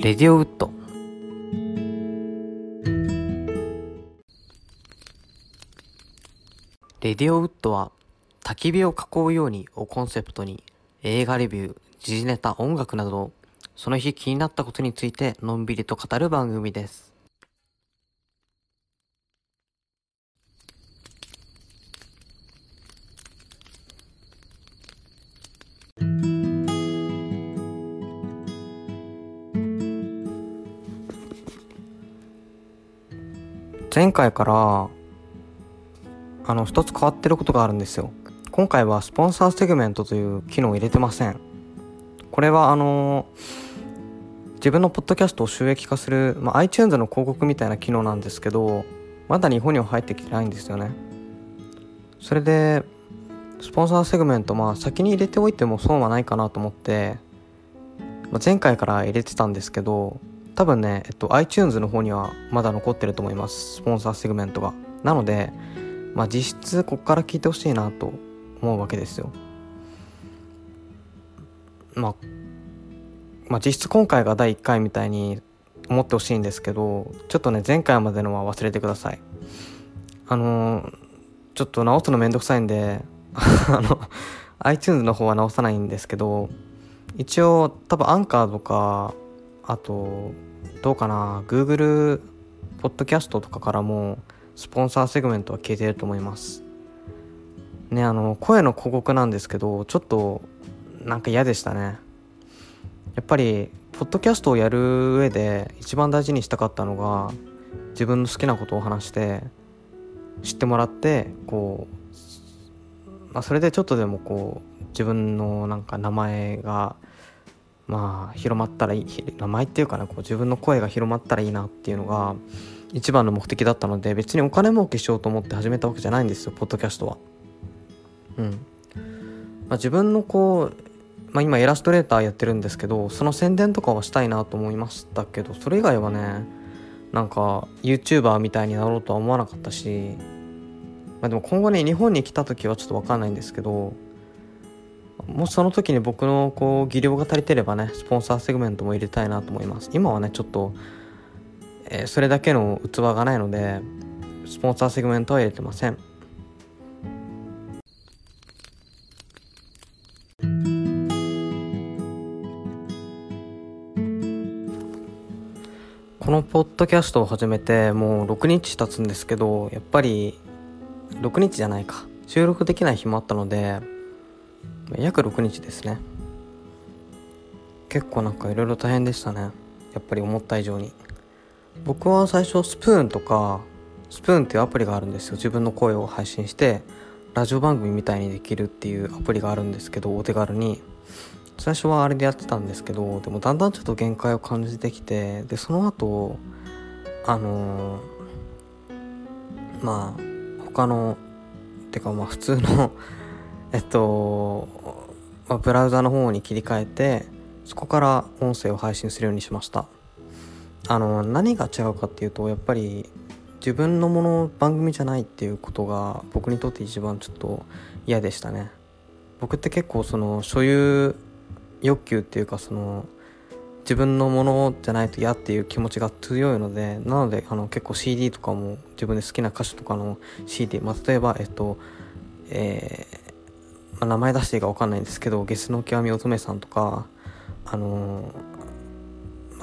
レディオウッドレディオウッドは焚き火を囲うようにをコンセプトに映画レビュー、時事ネタ、音楽などその日気になったことについてのんびりと語る番組です。前回からあの一つ変わってることがあるんですよ。今回はスポンサーセグメントという機能を入れてません。これはあの自分のポッドキャストを収益化する、まあ、iTunes の広告みたいな機能なんですけどまだ日本には入ってきてないんですよね。それでスポンサーセグメントまあ先に入れておいても損はないかなと思って、まあ、前回から入れてたんですけど多分ね、えっと、iTunes の方にはまだ残ってると思います。スポンサーセグメントが。なのでまあ実質こっから聞いてほしいなと思うわけですよ。まあまあ実質今回が第1回みたいに思ってほしいんですけどちょっとね前回までのは忘れてください。あのーちょっと直すのめんどくさいんで あの iTunes の方は直さないんですけど一応多分アンカーとかあとどうかな？Google ポッドキャストとかからもスポンサーセグメントは消えてると思います。ねあの声の広告なんですけどちょっとなんか嫌でしたね。やっぱりポッドキャストをやる上で一番大事にしたかったのが自分の好きなことを話して知ってもらってこう、まあ、それでちょっとでもこう自分のなんか名前がまあ広まったらいい名前っていうかなこう自分の声が広まったらいいなっていうのが一番の目的だったので別にお金儲けしようと思って始めたわけじゃないんですよポッドキャストは。うんまあ、自分のこう、まあ、今イラストレーターやってるんですけどその宣伝とかはしたいなと思いましたけどそれ以外はねなんか YouTuber みたいになろうとは思わなかったし、まあ、でも今後ね日本に来た時はちょっと分かんないんですけどもしその時に僕のこう技量が足りてればねスポンサーセグメントも入れたいなと思います。今はねちょっと、えーそれだけの器がないのでスポンサーセグメントは入れてません。このポッドキャストを始めてもう6日経つんですけどやっぱり6日じゃないか。収録できない日もあったので約6日ですね。結構なんかいろいろ大変でしたね。やっぱり思った以上に。僕は最初スプーンとかスプーンっていうアプリがあるんですよ。自分の声を配信してラジオ番組みたいにできるっていうアプリがあるんですけどお手軽に。最初はあれでやってたんですけどでもだんだんちょっと限界を感じてきてでその後あのーまあ他のてかまあ普通のえっと、まあ、ブラウザの方に切り替えてそこから音声を配信するようにしました。あの何が違うかっていうとやっぱり自分のもの番組じゃないっていうことが僕にとって一番ちょっと嫌でしたね。僕って結構その所有欲求っていうかその自分のものじゃないと嫌っていう気持ちが強いのでなのであの結構 CD とかも自分で好きな歌手とかの CD、まあ、例えばえっとえーまあ、名前出していいか分かんないんですけどゲスの極み乙女さんとかあのー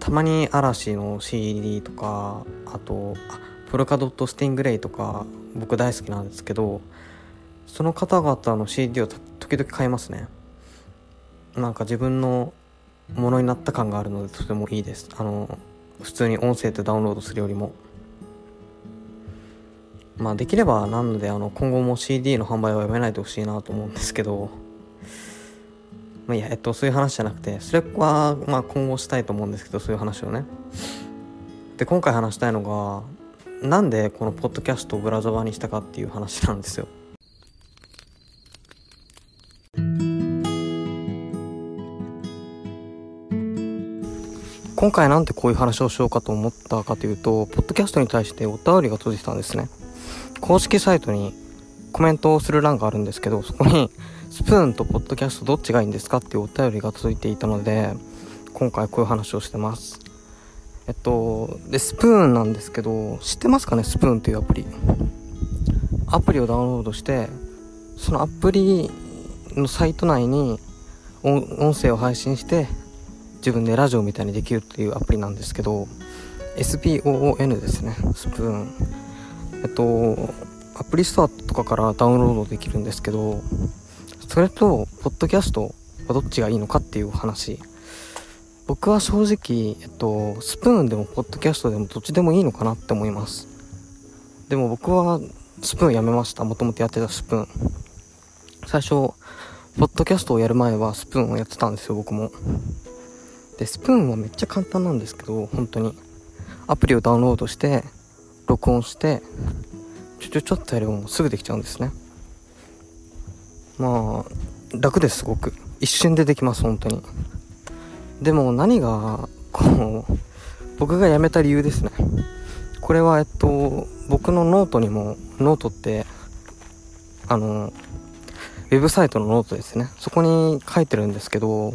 たまに嵐の CD とかあとあポルカドット・スティングレイとか僕大好きなんですけどその方々の CD を時々買いますね。なんか自分のものになった感があるのでとてもいいです。あの普通に音声でダウンロードするよりも。まあできればなのであの今後も CD の販売はやめないでほしいなと思うんですけどまあいやえっとそういう話じゃなくてそれはまあ今後したいと思うんですけどそういう話をね。で今回話したいのがなんでこのポッドキャストをブラウザ版にしたかっていう話なんですよ。今回なんでこういう話をしようかと思ったかというとポッドキャストに対してお便りが届いてたんですね。公式サイトにコメントをする欄があるんですけどそこに スプーンとポッドキャストどっちがいいんですかっていうお便りが届いていたので今回こういう話をしてます。えっとでスプーンなんですけど知ってますかね？スプーンっていうアプリ。アプリをダウンロードしてそのアプリのサイト内に音声を配信して自分でラジオみたいにできるっていうアプリなんですけど SPOON ですね。スプーン。えっとアプリストアとかからダウンロードできるんですけどそれとポッドキャストはどっちがいいのかっていう話。僕は正直、えっと、スプーンでもポッドキャストでもどっちでもいいのかなって思います。でも僕はスプーンやめました。もともとやってたスプーン。最初ポッドキャストをやる前はスプーンをやってたんですよ僕も。でスプーンはめっちゃ簡単なんですけど本当に。アプリをダウンロードして録音してちょちょちょっとやればもうすぐできちゃうんですね。まあ楽ですすごく。一瞬でできます本当に。でも何がこう僕が辞めた理由ですね。これはえっと僕のノートにもノートってあのウェブサイトのノートですね。そこに書いてるんですけど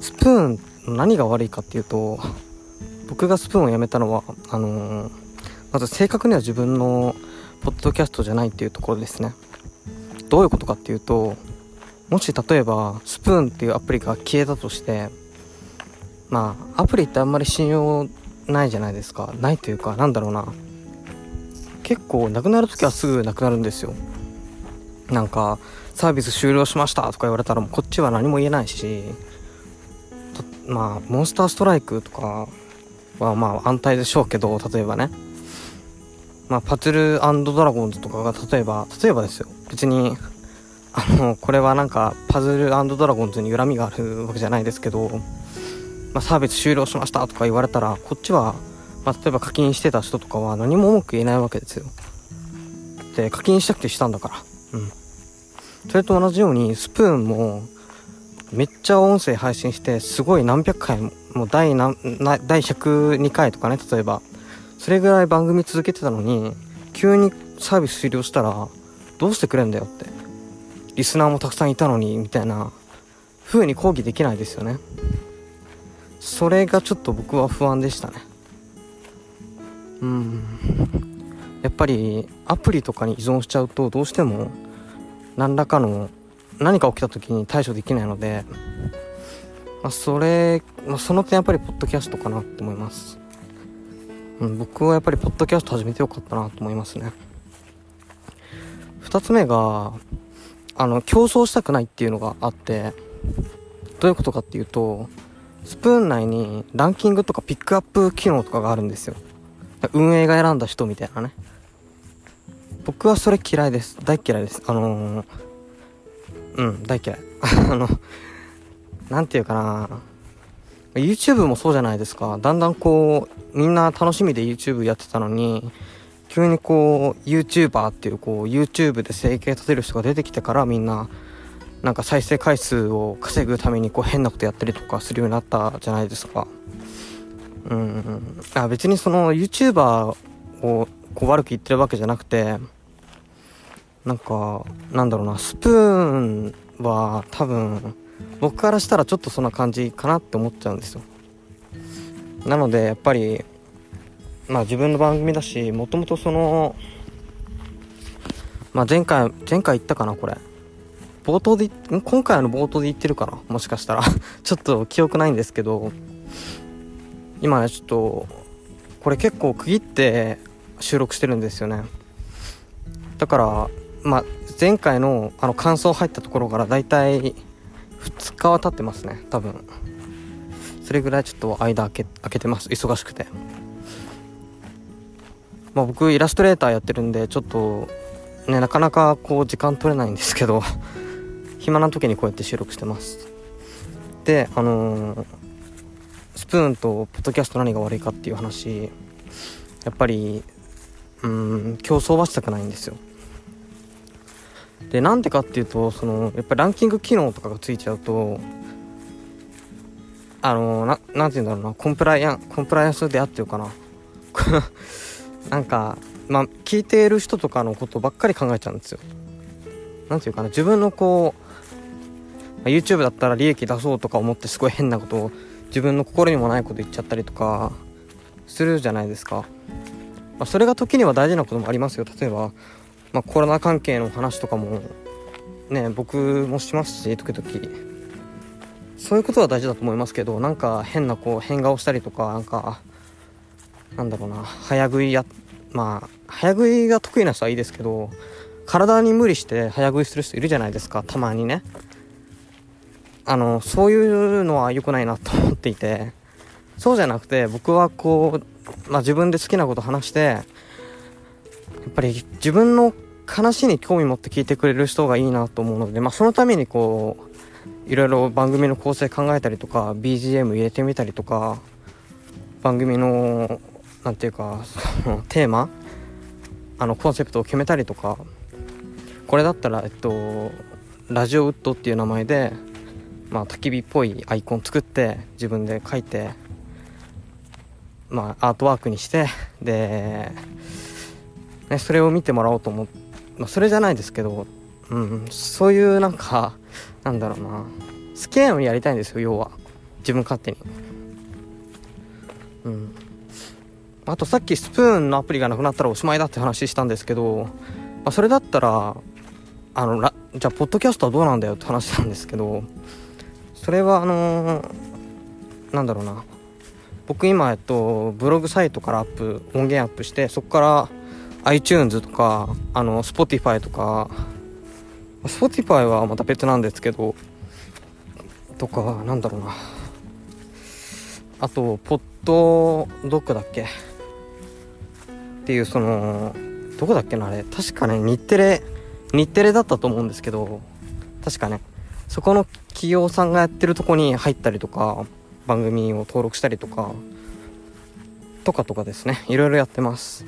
スプーン何が悪いかっていうと僕がスプーンをやめたのはあのー、まず正確には自分のポッドキャストじゃないっていうところですね。どういうことかっていうともし例えばスプーンっていうアプリが消えたとしてまあアプリってあんまり信用ないじゃないですか。ないというかなんだろうな。結構なくなる時はすぐなくなるんですよ。なんかサービス終了しましたとか言われたらこっちは何も言えないしまあモンスターストライクとかはまあ安泰でしょうけど例えばね。まあパズルドラゴンズとかが例えば例えばですよ。別にあのこれはなんかパズルドラゴンズに恨みがあるわけじゃないですけど、まあ、サービス終了しましたとか言われたらこっちは、まあ、例えば課金してた人とかは何も文句言えないわけですよ。で課金したくてしたんだから。うん。それと同じようにスプーンもめっちゃ音声配信してすごい何百回ももう第何第102回とかね例えば。それぐらい番組続けてたのに急にサービス終了したらどうしてくれんだよって。リスナーもたくさんいたのにみたいな風に抗議できないですよね。それがちょっと僕は不安でしたね。うん。やっぱりアプリとかに依存しちゃうとどうしても何らかの何か起きた時に対処できないので、まあ、それ、まあ、その点やっぱりポッドキャストかなって思います、うん、僕はやっぱりポッドキャスト始めてよかったなと思いますね。2つ目があの競争したくないっていうのがあってどういうことかっていうとスプーン内にランキングとかピックアップ機能とかがあるんですよ。運営が選んだ人みたいなね。僕はそれ嫌いです。大嫌いです。あのーうん大嫌い。あの何て言うかな。YouTube もそうじゃないですか。だんだんこうみんな楽しみで YouTube やってたのに急にこう YouTuber っていうこう YouTube で生計立てる人が出てきてからみんななんか再生回数を稼ぐためにこう変なことやったりとかするようになったじゃないですか。うん。あ別にその YouTuber をこう悪く言ってるわけじゃなくてなんかなんだろうなスプーンは多分僕からしたらちょっとそんな感じかなって思っちゃうんですよ。なのでやっぱりまあ自分の番組だしもともとそのまあ前回前回言ったかなこれ。冒頭で今回の冒頭で言ってるかなもしかしたら。ちょっと記憶ないんですけど今ちょっとこれ結構区切って収録してるんですよね。だからまあ、前回のあの感想入ったところからだいたい2日は経ってますね多分。それぐらいちょっと間空け空けてます。忙しくて。まあ僕イラストレーターやってるんでちょっとねなかなかこう時間取れないんですけど 暇な時にこうやって収録してます。であのー、スプーンとポッドキャスト何が悪いかっていう話やっぱりうん競争はしたくないんですよ。でなんでかっていうとそのやっぱりランキング機能とかがついちゃうとあのななんて言うんだろうなコンプライアンコンプライアンスであってるかな。なんかまあ聞いている人とかのことばっかり考えちゃうんですよ。なんていうかな自分のこう YouTube だったら利益出そうとか思ってすごい変なことを自分の心にもないこと言っちゃったりとかするじゃないですか、まあ、それが時には大事なこともありますよ。例えば、まあ、コロナ関係の話とかもね僕もしますし時々。そういうことは大事だと思いますけどなんか変なこう変顔したりとかなんかなんだろうな早食いやまあ早食いが得意な人はいいですけど体に無理して早食いする人いるじゃないですかたまにね。あのそういうのは良くないなと思っていて。そうじゃなくて僕はこう、まあ、自分で好きなこと話してやっぱり自分の話に興味持って聞いてくれる人がいいなと思うので、まあ、そのためにこういろいろ番組の構成考えたりとか BGM 入れてみたりとか番組の何て言うかその テーマあのコンセプトを決めたりとかこれだったらえっとラジオウッドっていう名前でまあ焚き火っぽいアイコン作って自分で書いてまあアートワークにしてで、ね、それを見てもらおうと思って、まあ、それじゃないですけど、うん、そういうなんかなんだろうな。好きなようにやりたいんですよ要は。自分勝手に。うん。あとさっきスプーンのアプリがなくなったらおしまいだって話したんですけど、まあ、それだったらあのじゃあポッドキャストはどうなんだよって話なんですけどそれはあのー、なんだろうな。僕今えっとブログサイトからアップ音源アップしてそこから iTunes とかあの Spotify とか。Spotify はまた別なんですけどとかなんだろうな。あとポッドドックだっけ？っていうそのどこだっけなあれ。確かね日テレ日テレだったと思うんですけど確かね。そこの企業さんがやってるとこに入ったりとか番組を登録したりとかとかとかですね。いろいろやってます。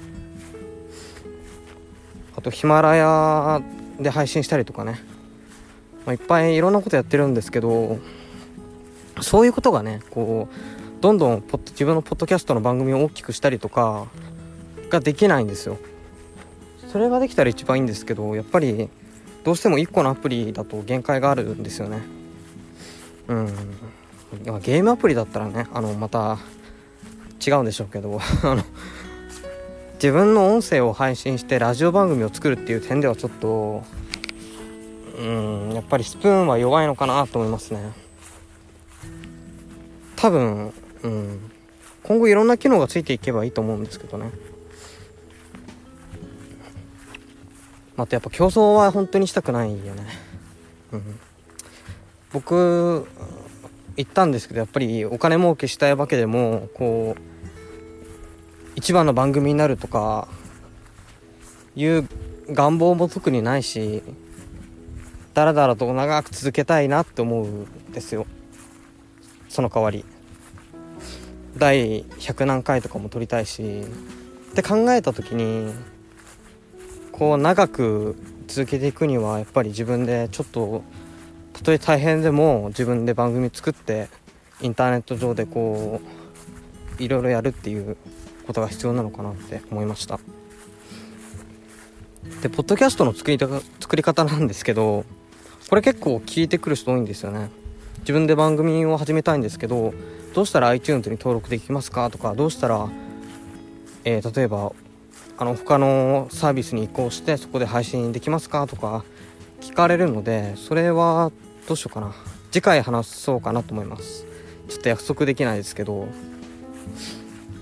とヒマラヤで配信したりとかね、まあ、いっぱいいろんなことやってるんですけどそういうことがねこうどんどんポッ自分のポッドキャストの番組を大きくしたりとかができないんですよ。それができたら一番いいんですけどやっぱりどうしても1個のアプリだと限界があるんですよね。うん。ゲームアプリだったらねあのまた違うんでしょうけど あの自分の音声を配信してラジオ番組を作るっていう点ではちょっとうんやっぱりスプーンは弱いのかなと思いますね。多分うん。今後いろんな機能がついていけばいいと思うんですけどね。あとやっぱ競争は本当にしたくないよね。うん。僕行ったんですけどやっぱりお金儲けしたいわけでもこう一番の番組になるとかいう願望も特にないしだらだらと長く続けたいなって思うんですよ。その代わり。第100何回とかも撮りたいし。って考えた時にこう長く続けていくにはやっぱり自分でちょっとたとえ大変でも自分で番組作ってインターネット上でこういろいろやるっていうことが必要なのかなって思いました。でポッドキャストの作り作り方なんですけどこれ結構聞いてくる人多いんですよね。自分で番組を始めたいんですけどどうしたら iTunes に登録できますか？とかどうしたら、えー、例えばあの他のサービスに移行してそこで配信できますか？とか聞かれるのでそれはどうしようかな。次回話そうかなと思います。ちょっと約束できないですけど、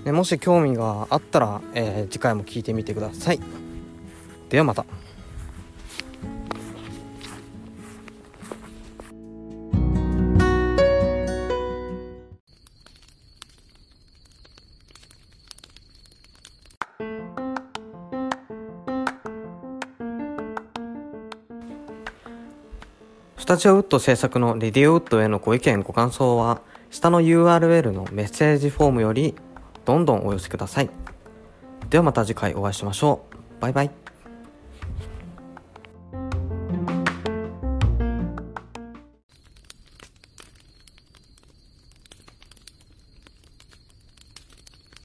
ね、もし興味があったら、えー、次回も聞いてみてください。ではまた。スタジオウッド制作のレディオウッドへのご意見ご感想は下の URL のメッセージフォームよりどんどんお寄せください。ではまた次回お会いしましょう。バイバイ。